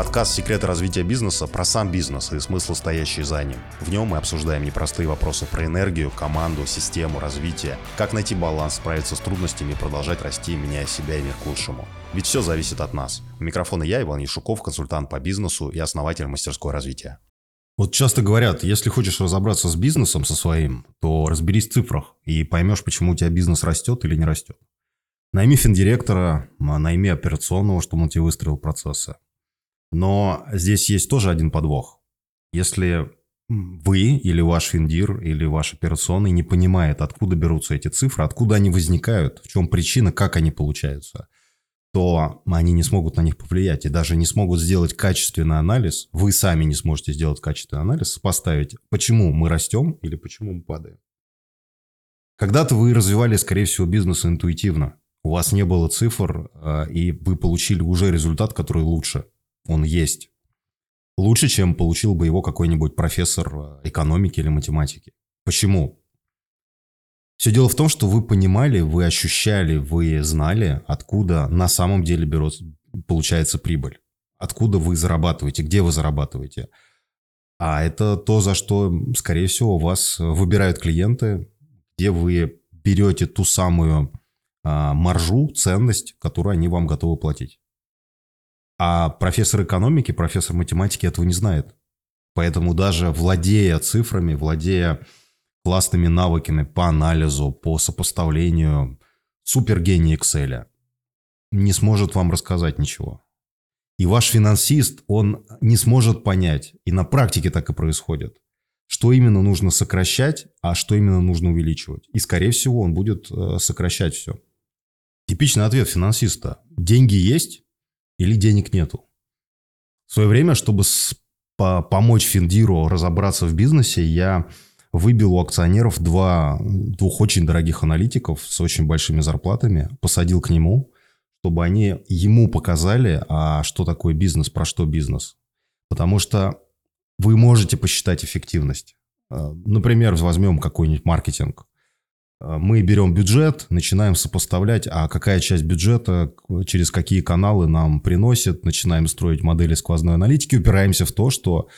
подкаст «Секреты развития бизнеса» про сам бизнес и смысл, стоящий за ним. В нем мы обсуждаем непростые вопросы про энергию, команду, систему, развитие, как найти баланс, справиться с трудностями и продолжать расти, меняя себя и мир к лучшему. Ведь все зависит от нас. У микрофона я, Иван Яшуков, консультант по бизнесу и основатель мастерской развития. Вот часто говорят, если хочешь разобраться с бизнесом со своим, то разберись в цифрах и поймешь, почему у тебя бизнес растет или не растет. Найми финдиректора, найми операционного, чтобы он тебе выстроил процессы. Но здесь есть тоже один подвох. Если вы или ваш финдир или ваш операционный не понимает, откуда берутся эти цифры, откуда они возникают, в чем причина, как они получаются, то они не смогут на них повлиять и даже не смогут сделать качественный анализ. Вы сами не сможете сделать качественный анализ, поставить, почему мы растем или почему мы падаем. Когда-то вы развивали, скорее всего, бизнес интуитивно. У вас не было цифр, а, и вы получили уже результат, который лучше – он есть. Лучше, чем получил бы его какой-нибудь профессор э, экономики или математики. Почему? Все дело в том, что вы понимали, вы ощущали, вы знали, откуда на самом деле берется, получается прибыль. Откуда вы зарабатываете, где вы зарабатываете. А это то, за что, скорее всего, вас выбирают клиенты, где вы берете ту самую а, маржу, ценность, которую они вам готовы платить. А профессор экономики, профессор математики этого не знает. Поэтому даже владея цифрами, владея классными навыками по анализу, по сопоставлению, супергений Excel не сможет вам рассказать ничего. И ваш финансист, он не сможет понять, и на практике так и происходит, что именно нужно сокращать, а что именно нужно увеличивать. И, скорее всего, он будет э, сокращать все. Типичный ответ финансиста. Деньги есть, или денег нету. В свое время, чтобы с, по, помочь Финдиру разобраться в бизнесе, я выбил у акционеров два, двух очень дорогих аналитиков с очень большими зарплатами, посадил к нему, чтобы они ему показали, а что такое бизнес, про что бизнес. Потому что вы можете посчитать эффективность. Э, например, возьмем какой-нибудь маркетинг. Э, мы берем бюджет, начинаем сопоставлять, а какая часть бюджета через какие каналы нам приносит, начинаем строить модели сквозной аналитики, упираемся в то, что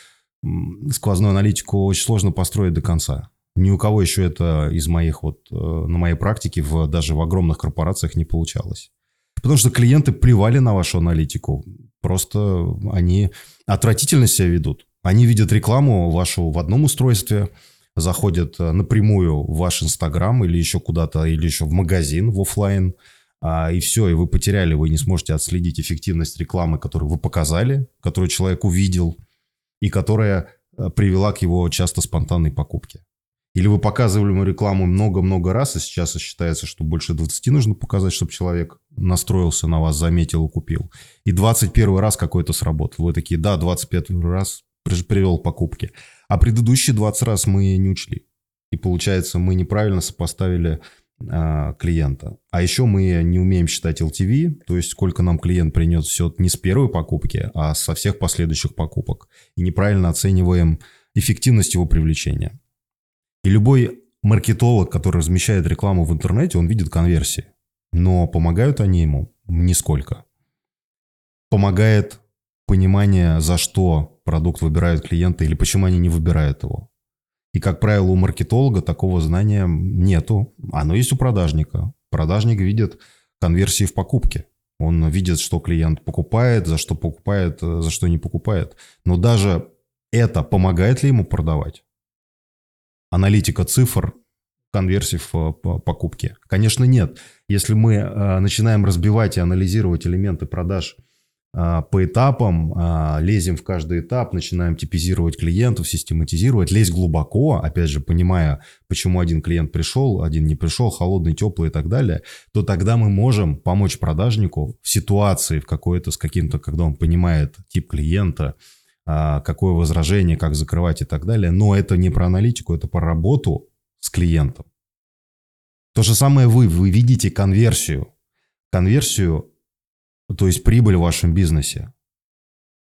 сквозную аналитику очень сложно построить до конца. Ни у кого еще это из моих вот, э, на моей практике в, даже в огромных корпорациях не получалось. Потому что клиенты плевали на вашу аналитику. Просто они отвратительно себя ведут. Они видят рекламу вашу в одном устройстве – заходят э, напрямую в ваш Инстаграм или еще куда-то, или еще в магазин, в офлайн, а, и все, и вы потеряли, вы не сможете отследить эффективность рекламы, которую вы показали, которую человек увидел, и которая э, привела к его часто спонтанной покупке. Или вы показывали ему рекламу много-много раз, и сейчас считается, что больше 20 нужно показать, чтобы человек настроился на вас, заметил и купил. И 21 раз какой-то сработал. Вы такие, да, 25 раз привел покупки. А предыдущие 20 раз мы не учли. И получается, мы неправильно сопоставили а, клиента. А еще мы не умеем считать LTV, то есть сколько нам клиент принес все не с первой покупки, а со всех последующих покупок. И неправильно оцениваем эффективность его привлечения. И любой маркетолог, который размещает рекламу в интернете, он видит конверсии. Но помогают они ему нисколько. Помогает понимание, за что продукт выбирают клиенты или почему они не выбирают его. И, как правило, у маркетолога такого знания нету. Оно есть у продажника. Продажник видит конверсии в покупке. Он видит, что клиент покупает, за что покупает, за что не покупает. Но даже это помогает ли ему продавать? Аналитика цифр конверсий в э, покупке? Конечно, нет. Если мы э, начинаем разбивать и анализировать элементы продаж – по этапам, а, лезем в каждый этап, начинаем типизировать клиентов, систематизировать, лезть глубоко, опять же, понимая, почему один клиент пришел, один не пришел, холодный, теплый и так далее, то тогда мы можем помочь продажнику в ситуации в какой-то с каким-то, когда он понимает тип клиента, а, какое возражение, как закрывать и так далее. Но это не про аналитику, это про работу с клиентом. То же самое вы, вы видите конверсию. Конверсию то есть прибыль в вашем бизнесе.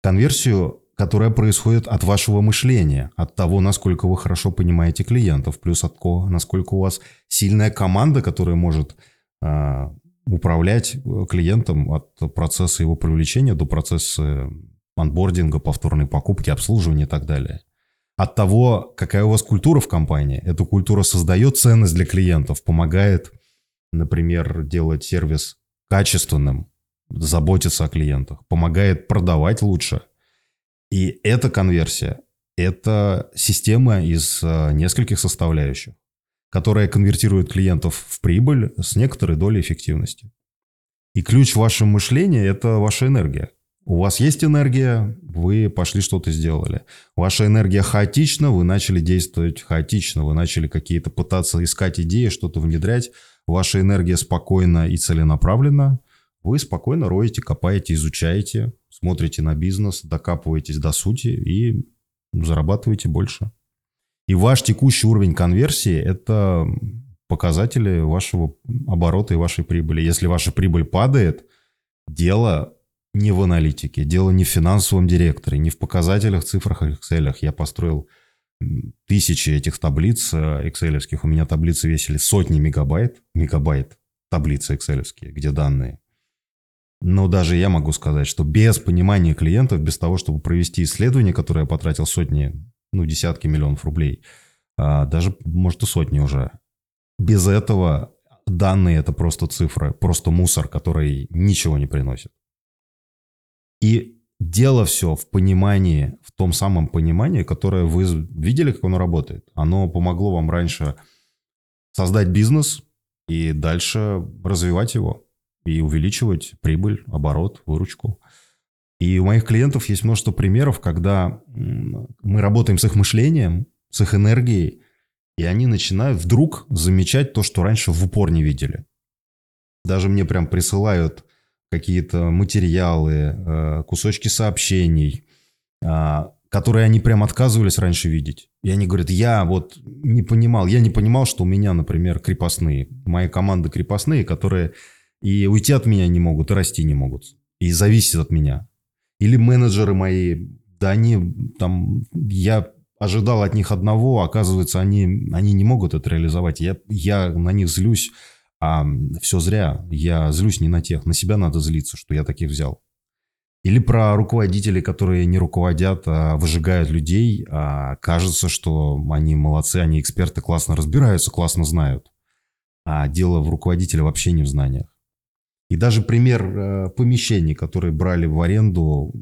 Конверсию, которая происходит от вашего мышления, от того, насколько вы хорошо понимаете клиентов, плюс от того, насколько у вас сильная команда, которая может э, управлять клиентом от процесса его привлечения до процесса анбординга, повторной покупки, обслуживания и так далее. От того, какая у вас культура в компании, эта культура создает ценность для клиентов, помогает, например, делать сервис качественным, заботиться о клиентах, помогает продавать лучше. И эта конверсия – это система из э, нескольких составляющих, которая конвертирует клиентов в прибыль с некоторой долей эффективности. И ключ вашего мышления – это ваша энергия. У вас есть энергия, вы пошли что-то сделали. Ваша энергия хаотична, вы начали действовать хаотично, вы начали какие-то пытаться искать идеи, что-то внедрять. Ваша энергия спокойна и целенаправлена. Вы спокойно роете, копаете, изучаете, смотрите на бизнес, докапываетесь до сути и зарабатываете больше. И ваш текущий уровень конверсии – это показатели вашего оборота и вашей прибыли. Если ваша прибыль падает, дело не в аналитике, дело не в финансовом директоре, не в показателях, цифрах Excel. Я построил тысячи этих таблиц excel э, У меня таблицы весили сотни мегабайт, мегабайт таблицы excel где данные. Но даже я могу сказать, что без понимания клиентов, без того, чтобы провести исследование, которое я потратил сотни, ну, десятки миллионов рублей, а даже, может, и сотни уже, без этого данные – это просто цифры, просто мусор, который ничего не приносит. И дело все в понимании, в том самом понимании, которое вы видели, как оно работает. Оно помогло вам раньше создать бизнес и дальше развивать его и увеличивать прибыль, оборот, выручку. И у моих клиентов есть множество примеров, когда мы работаем с их мышлением, с их энергией, и они начинают вдруг замечать то, что раньше в упор не видели. Даже мне прям присылают какие-то материалы, э, кусочки сообщений, а, которые они прям отказывались раньше видеть. И они говорят, я вот не понимал, я не понимал, что у меня, например, крепостные, мои команды крепостные, которые и уйти от меня не могут, и расти не могут, и зависят от меня. Или менеджеры мои, да они там, я ожидал от них одного, оказывается, они, они не могут это реализовать. Я, я на них злюсь, а все зря. Я злюсь не на тех, на себя надо злиться, что я таких взял. Или про руководителей, которые не руководят, а выжигают людей, а кажется, что они молодцы, они эксперты, классно разбираются, классно знают. А дело в руководителе вообще не в знаниях. И даже пример э, помещений, которые брали в аренду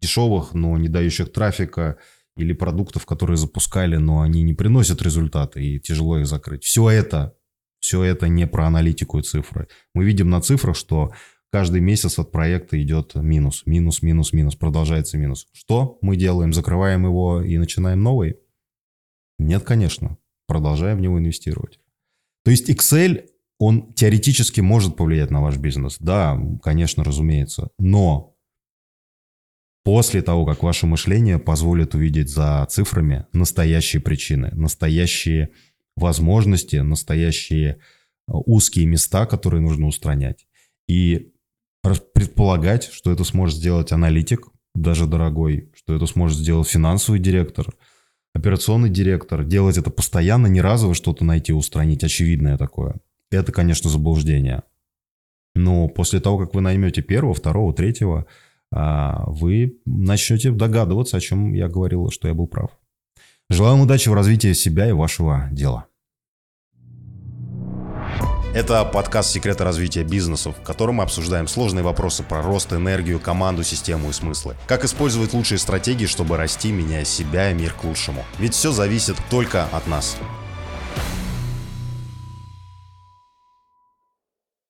дешевых, но не дающих трафика, или продуктов, которые запускали, но они не приносят результаты и тяжело их закрыть. Все это, все это не про аналитику и цифры. Мы видим на цифрах, что каждый месяц от проекта идет минус, минус, минус, минус, продолжается минус. Что мы делаем? Закрываем его и начинаем новый? Нет, конечно. Продолжаем в него инвестировать. То есть Excel, он теоретически может повлиять на ваш бизнес. Да, конечно, разумеется. Но после того, как ваше мышление позволит увидеть за цифрами настоящие причины, настоящие возможности, настоящие э, узкие места, которые нужно устранять. И предполагать, что это сможет сделать аналитик, даже дорогой, что это сможет сделать финансовый директор, операционный директор, делать это постоянно, не разово что-то найти, устранить, очевидное такое. Это, конечно, заблуждение. Но после того, как вы наймете первого, второго, третьего, а, вы начнете догадываться, о чем я говорил, что я был прав. Желаю вам удачи в развитии себя и вашего дела. Это подкаст «Секреты развития бизнесов», в котором мы обсуждаем сложные вопросы про рост, энергию, команду, систему и смыслы. Как использовать лучшие стратегии, чтобы расти, меняя себя и мир к лучшему. Ведь все зависит только от нас.